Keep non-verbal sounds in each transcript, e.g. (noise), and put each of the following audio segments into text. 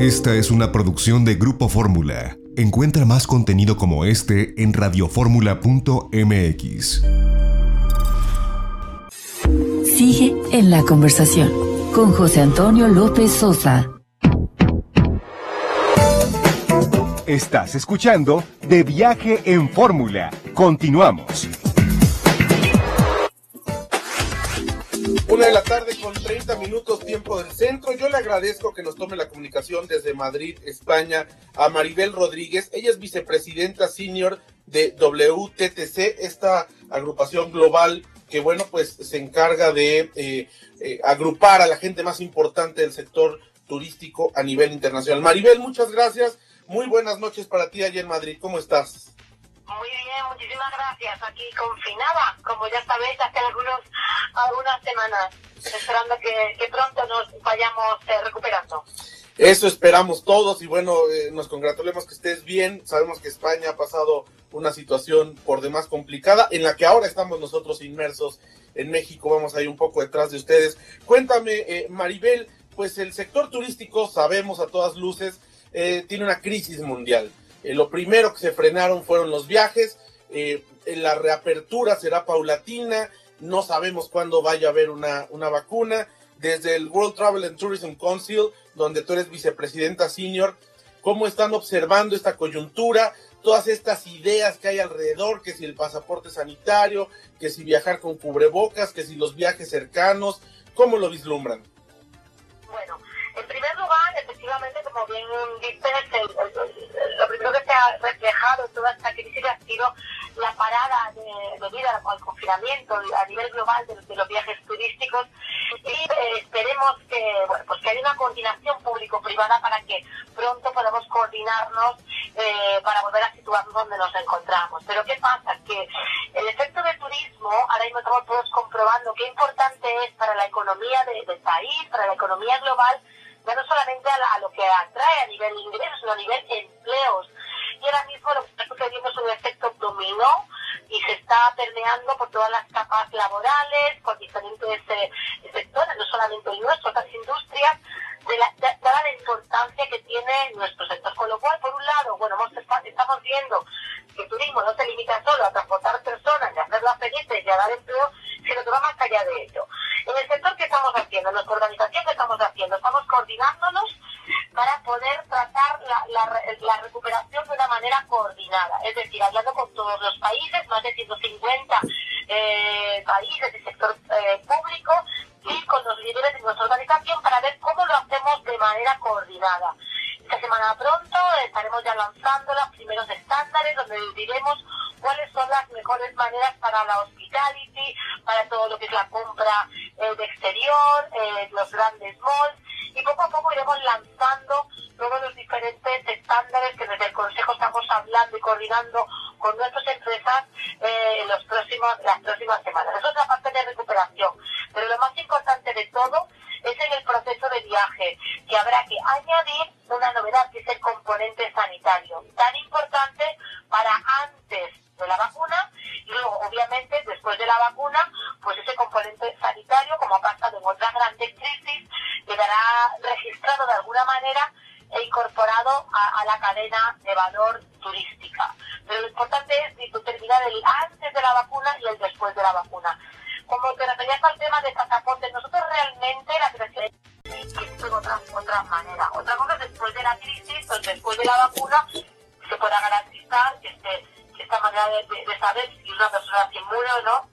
Esta es una producción de Grupo Fórmula. Encuentra más contenido como este en radioformula.mx. Sigue en la conversación con José Antonio López Sosa. Estás escuchando De Viaje en Fórmula. Continuamos. Una de la tarde con 30 minutos tiempo del centro. Yo le agradezco que nos tome la comunicación desde Madrid, España, a Maribel Rodríguez. Ella es vicepresidenta senior de WTTC, esta agrupación global que, bueno, pues se encarga de eh, eh, agrupar a la gente más importante del sector turístico a nivel internacional. Maribel, muchas gracias. Muy buenas noches para ti allá en Madrid. ¿Cómo estás? Muy bien, muchísimas gracias. Aquí confinada, como ya sabéis, hace algunos, algunas semanas, esperando que, pronto nos vayamos eh, recuperando. Eso esperamos todos y bueno, eh, nos congratulemos que estés bien. Sabemos que España ha pasado una situación por demás complicada en la que ahora estamos nosotros inmersos en México. Vamos ahí un poco detrás de ustedes. Cuéntame, eh, Maribel, pues el sector turístico, sabemos a todas luces, tiene una crisis mundial. Eh, lo primero que se frenaron fueron los viajes, eh, la reapertura será paulatina, no sabemos cuándo vaya a haber una, una vacuna. Desde el World Travel and Tourism Council, donde tú eres vicepresidenta senior, ¿cómo están observando esta coyuntura? Todas estas ideas que hay alrededor, que si el pasaporte sanitario, que si viajar con cubrebocas, que si los viajes cercanos, ¿cómo lo vislumbran? Bueno, efectivamente, como bien dices, lo primero que se ha reflejado en toda esta crisis ha sido la parada de, debido al, confinamiento a nivel global de, los viajes turísticos y eh, esperemos que, pues que haya una coordinación público-privada para que pronto podamos coordinarnos eh, para volver a situarnos donde nos encontramos. Pero ¿qué pasa? Que el efecto del turismo, ahora mismo estamos todos comprobando qué importante es para la economía del país, para la economía global, ya no solamente a, lo que atrae a nivel de ingresos, sino a nivel de empleos. Y ahora mismo lo que está sucediendo es un efecto dominó y se está permeando por todas las capas laborales, por diferentes eh, sectores, no solamente el nuestro, otras industrias, de la, dada la importancia que tiene nuestro sector. Con lo cual, por un lado, bueno, estamos viendo que el turismo no se limita solo a transportar personas y hacerlas felices y a dar empleo, sino que va más allá de ello. En el sector que estamos haciendo, nuestra organización que estamos haciendo, estamos coordinándonos para poder tratar la, la, recuperación de una manera coordinada, es decir, hablando con todos los países, más de 150 eh, países del sector eh, público y con los líderes de nuestra organización para ver cómo lo hacemos de manera coordinada. Esta semana pronto estaremos ya lanzando los primeros estándares donde diremos cuáles son las mejores maneras para la hospitality, para todo lo que es la compra eh, de exterior, eh, los grandes malls, y poco a poco iremos lanzando todos los diferentes estándares que desde el Consejo estamos hablando y coordinando con nuestras empresas eh, los próximos, las próximas semanas. Eso es la parte de recuperación. Pero lo más importante de todo es en el proceso de viaje, que habrá que añadir una novedad que es el componente sanitario, tan importante para antes de la vacuna y luego obviamente después de la vacuna pues ese componente sanitario como ha pasado en otras grandes crisis quedará registrado de alguna manera e incorporado a, la cadena de valor turística. Pero lo importante es determinar el antes de la vacuna y el después de la vacuna. Como te referías al tema de pasaportes, nosotros realmente la creación es otra, otra manera. Otra cosa después de la crisis, pues después de la vacuna, se pueda garantizar que este esta manera de, saber si una persona es inmune o no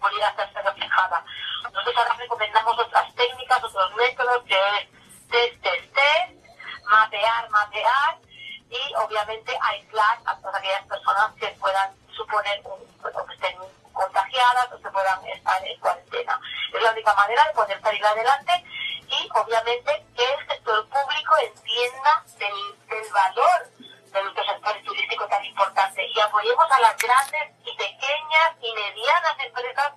podría hacerse reflejada. Nosotros ahora recomendamos otras técnicas, otros métodos, que es test, test, test, mapear, mapear y obviamente aislar a todas aquellas personas que puedan suponer que estén contagiadas o que puedan estar en cuarentena. Es la única manera de poder salir adelante y obviamente que el sector público entienda del, del valor de nuestro sector turístico tan importante y apoyemos a las grandes y pequeñas y medianas empresas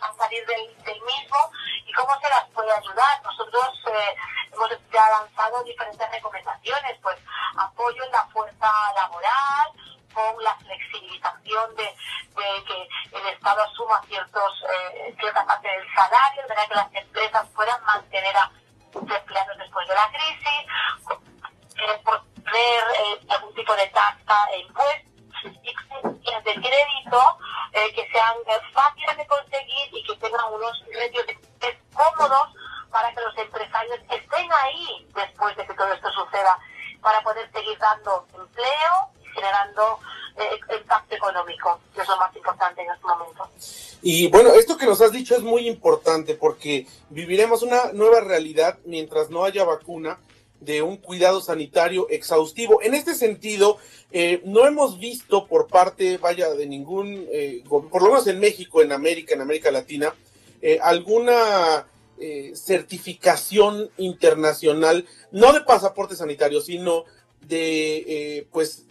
a salir del, mismo y cómo se las puede ayudar. Nosotros eh, hemos lanzado diferentes recomendaciones, pues apoyo en la fuerza laboral, con la flexibilización de, que el Estado asuma ciertos, eh, cierta parte del salario, de que las empresas puedan mantener a sus empleados después de la crisis, tipo de tasa e impuestos y de crédito eh, que sean eh, fáciles de conseguir y que tengan unos retios cómodos para que los empresarios estén ahí después de que todo esto suceda, para poder seguir dando empleo y generando eh, impacto económico, que es lo más importante en este momento. Y bueno, esto que nos has dicho es muy importante porque viviremos una nueva realidad mientras no haya vacuna de un cuidado sanitario exhaustivo. En este sentido, eh, no hemos visto por parte, vaya, de ningún, eh, por lo menos en México, en América, en América Latina, eh, alguna certificación internacional, no de pasaporte sanitario, sino de, pues,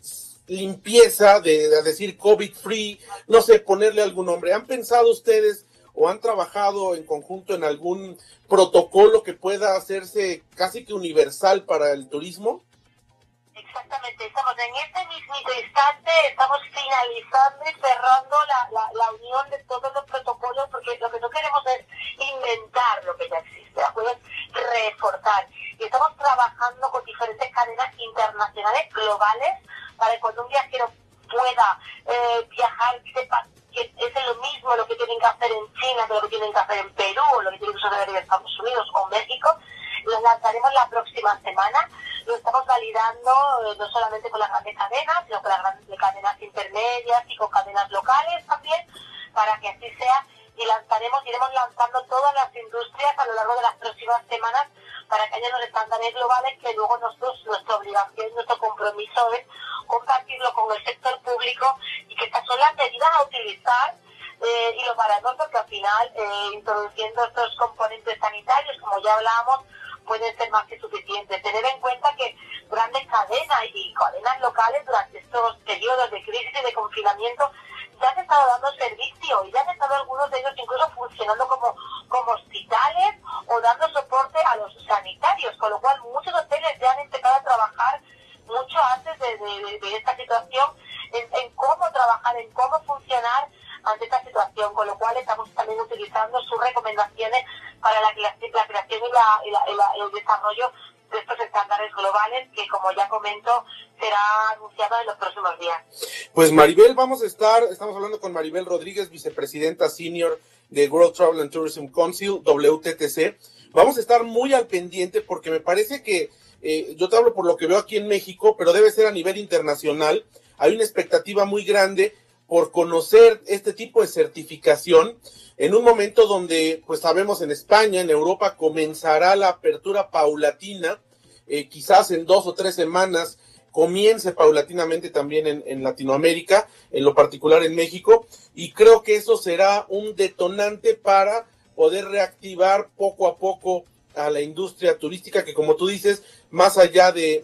limpieza, de, de decir COVID free, no sé, ponerle algún nombre. ¿Han pensado ustedes o han trabajado en conjunto en algún protocolo que pueda hacerse casi que universal para el turismo? Exactamente, estamos en este mismo instante, estamos finalizando y cerrando la, la, la, unión de todos los protocolos, porque lo que no queremos es inventar lo que ya existe, ¿de reforzar. Y estamos trabajando con internacionales, globales, para que cuando un viajero pueda eh, viajar, sepa que es lo mismo lo que tienen que hacer en China que lo que tienen que hacer en Perú o lo que tienen que hacer en Estados Unidos o México. Lo lanzaremos la próxima semana. Lo estamos validando eh, no solamente con las grandes cadenas, sino con las grandes cadenas intermedias y con cadenas locales también, para que así sea. Y lanzaremos, iremos lanzando todas las industrias a lo largo de las próximas semanas para que haya unos estándares globales que luego nosotros, nuestra obligación, nuestro compromiso es compartirlo con el sector público y que estas son las medidas a utilizar eh, y lo baratos porque al final eh, introduciendo estos componentes sanitarios, como ya hablábamos, pueden ser más que suficientes. Tener en cuenta que grandes cadenas y cadenas locales durante estos periodos de crisis y de confinamiento ya han estado dando servicio y ya han estado algunos de ellos incluso funcionando como, como hospitales o dando soporte a los sanitarios, con lo cual muchos hoteles ya han empezado a trabajar mucho antes de, esta situación en, cómo trabajar, en cómo funcionar ante esta situación, con lo cual estamos también utilizando sus recomendaciones para la, creación y, el desarrollo de estos estándares globales que, como ya comento, será anunciado en los próximos días. Pues Maribel, vamos a estar, estamos hablando con Maribel Rodríguez, vicepresidenta senior de World Travel and Tourism Council, WTTC. Vamos a estar muy al pendiente porque me parece que eh, yo te hablo por lo que veo aquí en México, pero debe ser a nivel internacional. Hay una expectativa muy grande por conocer este tipo de certificación en un momento donde, pues sabemos en España, en Europa, comenzará la apertura paulatina, eh, quizás en dos o tres semanas comience paulatinamente también en, Latinoamérica, en lo particular en México, y creo que eso será un detonante para poder reactivar poco a poco a la industria turística que como tú dices, más allá de,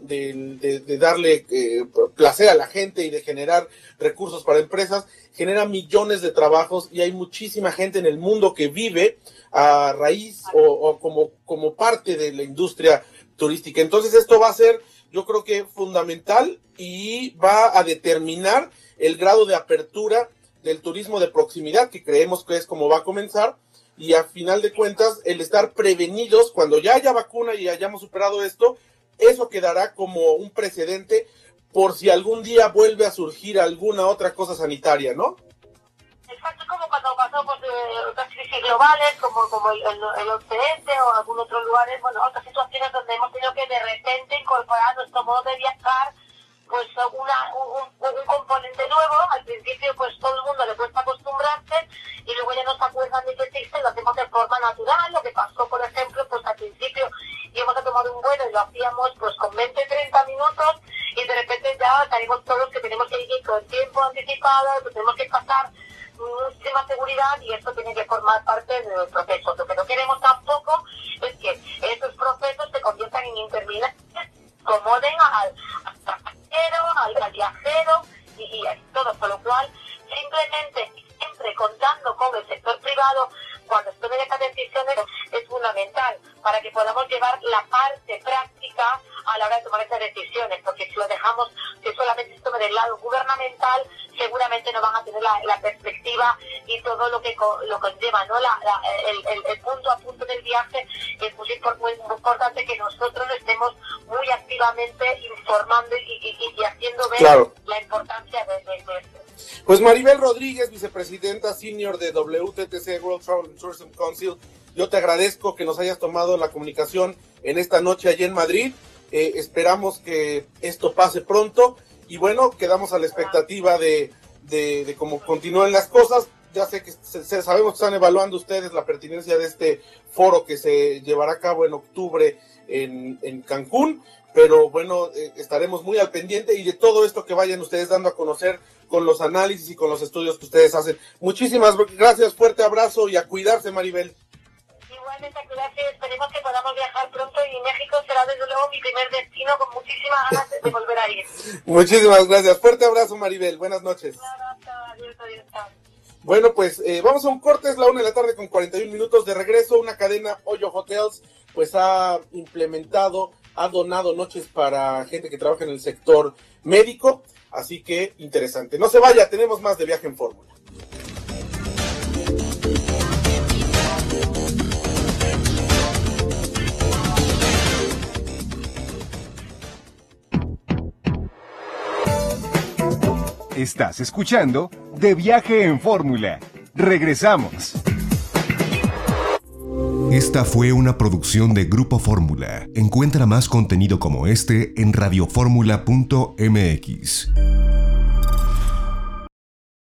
darle eh, placer a la gente y de generar recursos para empresas, genera millones de trabajos y hay muchísima gente en el mundo que vive a raíz o, como, como parte de la industria turística. Entonces esto va a ser, yo creo que fundamental y va a determinar el grado de apertura del turismo de proximidad, que creemos que es como va a comenzar, y a final de cuentas el estar prevenidos cuando ya haya vacuna y hayamos superado esto, eso quedará como un precedente por si algún día vuelve a surgir alguna otra cosa sanitaria, ¿no? Exacto, como cuando pues, eh, otras crisis globales, como, como el, el, occidente o algún otro lugares, bueno, otras situaciones donde hemos tenido que de repente incorporar nuestro modo de viajar pues una, un, un, componente nuevo, al principio pues todo que solamente tome del lado gubernamental, se seguramente no van a tener la, perspectiva y todo lo que lo conlleva, ¿no? La, el, punto a punto del viaje es muy, importante que nosotros estemos muy activamente informando y, haciendo ver la importancia de, esto. Pues Maribel Rodríguez, vicepresidenta senior de WTTC World Travel Tourism Council, yo te agradezco que nos hayas tomado la comunicación en esta noche allí en Madrid. Eh, esperamos que esto pase pronto y bueno, quedamos a la expectativa de, de, cómo continúen las cosas. Ya sé que sabemos que están evaluando ustedes la pertinencia de este foro que se llevará a cabo en octubre en, en Cancún, pero bueno, eh, estaremos muy al pendiente y de todo esto que vayan ustedes dando a conocer con los análisis y con los estudios que ustedes hacen. Muchísimas gracias, fuerte abrazo y a cuidarse, Maribel. Igualmente, gracias. Esperemos que podamos viajar pronto y México será desde luego mi primer destino con muchísimas ganas de volver a ir. (laughs) Muchísimas gracias. Fuerte abrazo, Maribel. Buenas noches. Bueno, pues eh, vamos a un corte, es la una de la tarde con 41 minutos de regreso. Una cadena Hoyo Hotels, pues ha implementado, ha donado noches para gente que trabaja en el sector médico. Así que interesante. No se vaya, tenemos más de viaje en fórmula. Estás escuchando De Viaje en Fórmula. Regresamos. Esta fue una producción de Grupo Fórmula. Encuentra más contenido como este en radioformula.mx.